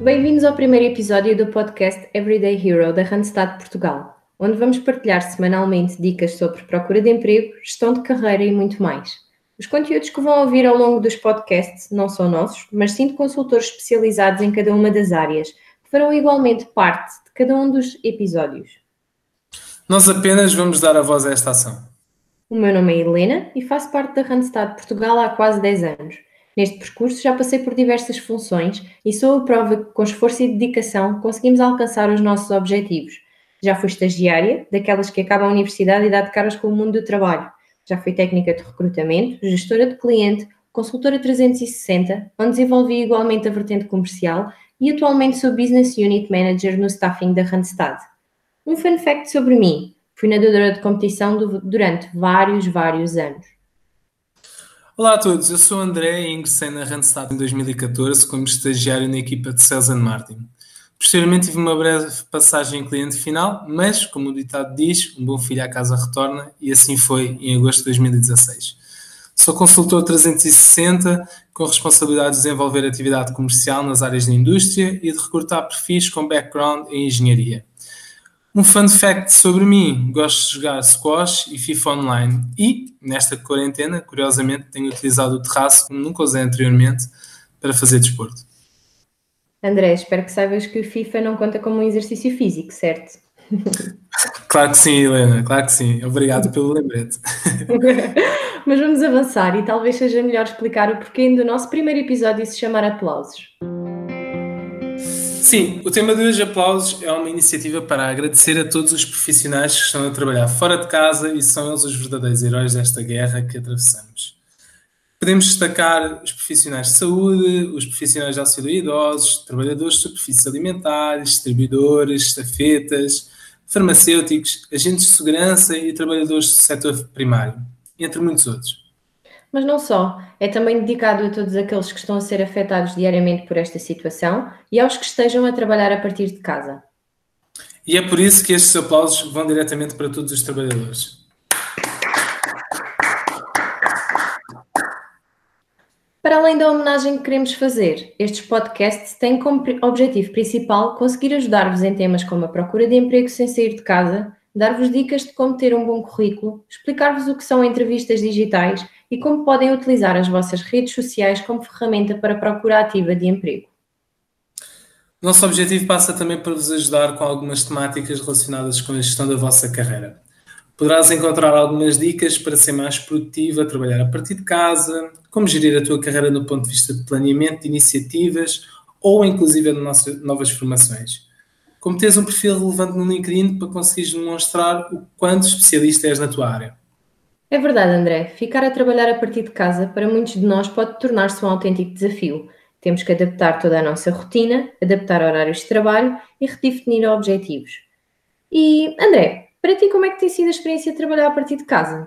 Bem-vindos ao primeiro episódio do podcast Everyday Hero da Randstad Portugal, onde vamos partilhar semanalmente dicas sobre procura de emprego, gestão de carreira e muito mais. Os conteúdos que vão ouvir ao longo dos podcasts não são nossos, mas sim de consultores especializados em cada uma das áreas, que farão igualmente parte de cada um dos episódios. Nós apenas vamos dar a voz a esta ação. O meu nome é Helena e faço parte da Randstad Portugal há quase 10 anos. Neste percurso já passei por diversas funções e sou a prova que, com esforço e dedicação, conseguimos alcançar os nossos objetivos. Já fui estagiária, daquelas que acabam a universidade e dá de caras com o mundo do trabalho. Já fui técnica de recrutamento, gestora de cliente, consultora 360, onde desenvolvi igualmente a vertente comercial e atualmente sou Business Unit Manager no staffing da Randstad. Um fun fact sobre mim: fui nadadora de competição durante vários, vários anos. Olá a todos, eu sou André e ingressei na Randstad em 2014 como estagiário na equipa de Sales and Martin. Posteriormente tive uma breve passagem em cliente final, mas, como o ditado diz, um bom filho à casa retorna e assim foi em agosto de 2016. Sou consultor 360 com responsabilidade de desenvolver atividade comercial nas áreas de indústria e de recrutar perfis com background em engenharia. Um fun fact sobre mim: gosto de jogar squash e FIFA online. E, nesta quarentena, curiosamente, tenho utilizado o terraço, como nunca usei anteriormente, para fazer desporto. André, espero que saibas que o FIFA não conta como um exercício físico, certo? Claro que sim, Helena, claro que sim. Obrigado pelo lembrete. Mas vamos avançar e talvez seja melhor explicar o porquê do nosso primeiro episódio se chamar Aplausos. Sim, o tema de hoje, aplausos, é uma iniciativa para agradecer a todos os profissionais que estão a trabalhar fora de casa e são eles os verdadeiros heróis desta guerra que atravessamos. Podemos destacar os profissionais de saúde, os profissionais de auxílio a idosos, trabalhadores de superfícies alimentares, distribuidores, estafetas, farmacêuticos, agentes de segurança e trabalhadores do setor primário, entre muitos outros. Mas não só, é também dedicado a todos aqueles que estão a ser afetados diariamente por esta situação e aos que estejam a trabalhar a partir de casa. E é por isso que estes aplausos vão diretamente para todos os trabalhadores. Para além da homenagem que queremos fazer, estes podcasts têm como objetivo principal conseguir ajudar-vos em temas como a procura de emprego sem sair de casa, dar-vos dicas de como ter um bom currículo, explicar-vos o que são entrevistas digitais e como podem utilizar as vossas redes sociais como ferramenta para a procura ativa de emprego. Nosso objetivo passa também por vos ajudar com algumas temáticas relacionadas com a gestão da vossa carreira. Poderás encontrar algumas dicas para ser mais produtivo a trabalhar a partir de casa, como gerir a tua carreira no ponto de vista de planeamento de iniciativas ou inclusive de novas formações. Como teres um perfil relevante no LinkedIn para conseguires demonstrar o quanto especialista és na tua área. É verdade, André. Ficar a trabalhar a partir de casa para muitos de nós pode tornar-se um autêntico desafio. Temos que adaptar toda a nossa rotina, adaptar horários de trabalho e redefinir objetivos. E, André, para ti, como é que tem sido a experiência de trabalhar a partir de casa?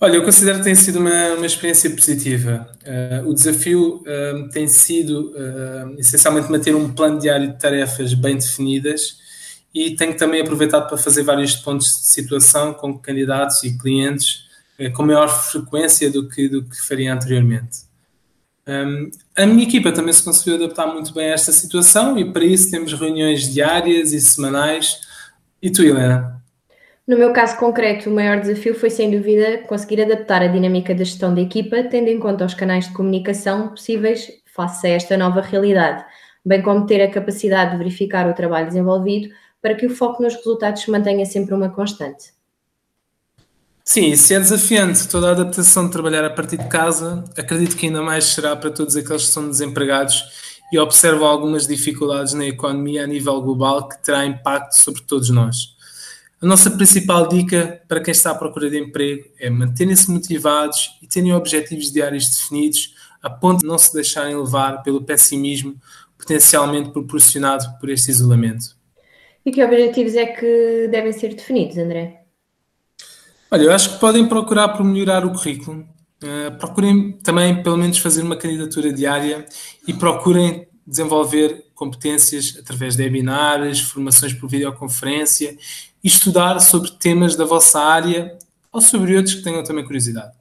Olha, eu considero que tem sido uma, uma experiência positiva. Uh, o desafio uh, tem sido uh, essencialmente manter um plano diário de tarefas bem definidas e tenho também aproveitado para fazer vários pontos de situação com candidatos e clientes eh, com maior frequência do que, do que faria anteriormente. Um, a minha equipa também se conseguiu adaptar muito bem a esta situação e para isso temos reuniões diárias e semanais. E tu, Helena? No meu caso concreto, o maior desafio foi, sem dúvida, conseguir adaptar a dinâmica da gestão da equipa, tendo em conta os canais de comunicação possíveis face a esta nova realidade, bem como ter a capacidade de verificar o trabalho desenvolvido para que o foco nos resultados se mantenha sempre uma constante. Sim, se é desafiante toda a adaptação de trabalhar a partir de casa, acredito que ainda mais será para todos aqueles que são desempregados e observam algumas dificuldades na economia a nível global que terá impacto sobre todos nós. A nossa principal dica para quem está à procura de emprego é manterem-se motivados e terem objetivos diários definidos, a ponto de não se deixarem levar pelo pessimismo potencialmente proporcionado por este isolamento. E que objetivos é que devem ser definidos, André? Olha, eu acho que podem procurar por melhorar o currículo. Uh, procurem também, pelo menos, fazer uma candidatura diária e procurem desenvolver competências através de webinars, formações por videoconferência e estudar sobre temas da vossa área ou sobre outros que tenham também curiosidade.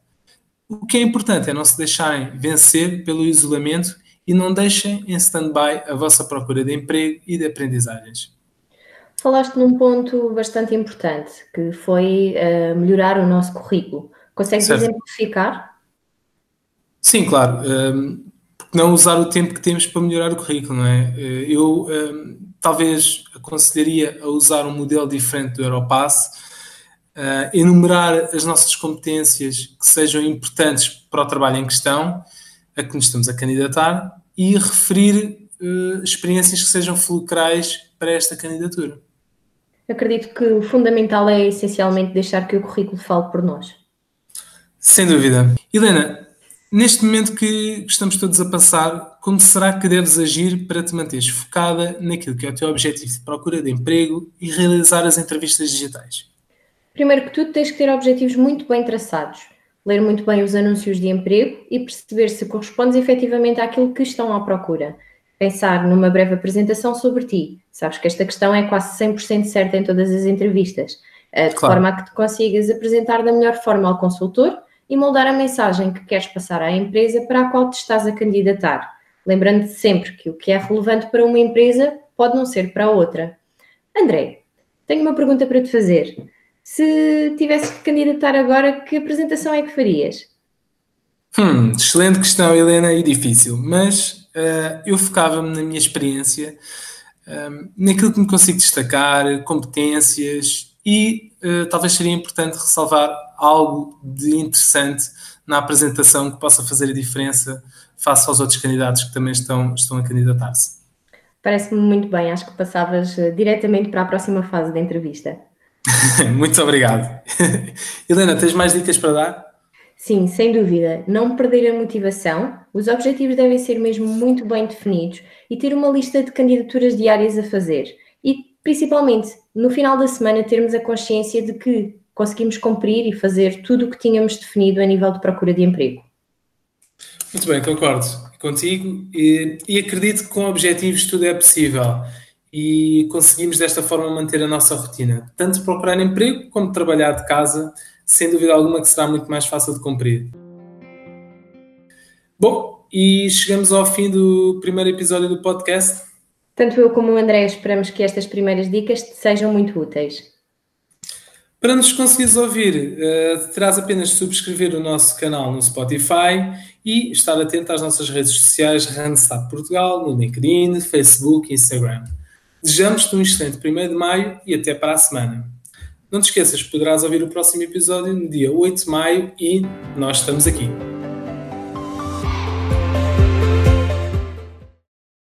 O que é importante é não se deixarem vencer pelo isolamento e não deixem em stand-by a vossa procura de emprego e de aprendizagens. Falaste num ponto bastante importante, que foi uh, melhorar o nosso currículo. Consegues certo. exemplificar? Sim, claro. Um, porque não usar o tempo que temos para melhorar o currículo, não é? Eh, eu um, talvez aconselharia a usar um modelo diferente do Europass, uh, enumerar as nossas competências que sejam importantes para o trabalho em questão, a que nos estamos a candidatar, e referir uh, experiências que sejam fulcrais para esta candidatura. Acredito que o fundamental é essencialmente deixar que o currículo fale por nós. Sem dúvida. Helena, neste momento que estamos todos a passar, como será que deves agir para te manteres focada naquilo que é o teu objetivo de procura de emprego e realizar as entrevistas digitais? Primeiro que tudo, tens que ter objetivos muito bem traçados, ler muito bem os anúncios de emprego e perceber se correspondes efetivamente àquilo que estão à procura. Pensar numa breve apresentação sobre ti. Sabes que esta questão é quase 100% certa em todas as entrevistas, eh, de claro. forma a que te consigas apresentar da melhor forma ao consultor e moldar a mensagem que queres passar à empresa para a qual te estás a candidatar. Lembrando-te sempre que o que é relevante para uma empresa pode não ser para outra. André, tenho uma pergunta para te fazer. Se tivesse que candidatar agora, que apresentação é que farias? Hum, excelente questão, Helena, e difícil, mas uh, eu focava-me na minha experiência, uh, naquilo que me consigo destacar, competências e uh, talvez seria importante ressalvar algo de interessante na apresentação que possa fazer a diferença face aos outros candidatos que também estão, estão a candidatar-se. Parece-me muito bem, acho que passavas diretamente para a próxima fase da entrevista. Muito obrigado. Helena, tens mais dicas para dar? Sim, sem dúvida. Não perder a motivação. Os objetivos devem ser mesmo muito bem definidos e ter uma lista de candidaturas diárias a fazer. E, principalmente, no final da semana, termos a consciência de que conseguimos cumprir e fazer tudo o que tínhamos definido a nível de procura de emprego. Muito bem, concordo contigo e, e acredito que com objetivos tudo é possível e conseguimos desta forma manter a nossa rotina, tanto procurar emprego como trabalhar de casa, sem dúvida alguma que será muito mais fácil de cumprir. Bom, e chegamos ao fim do primeiro episódio do podcast. Tanto eu como o André esperamos que estas primeiras dicas te sejam muito úteis. Para nos conseguires ouvir, uh, terás apenas de subscrever o nosso canal no Spotify e estar atento às nossas redes sociais Randstad Portugal, no LinkedIn, Facebook e Instagram. Desejamos-te um excelente 1 de maio e até para a semana. Não te esqueças, poderás ouvir o próximo episódio no dia 8 de maio e nós estamos aqui.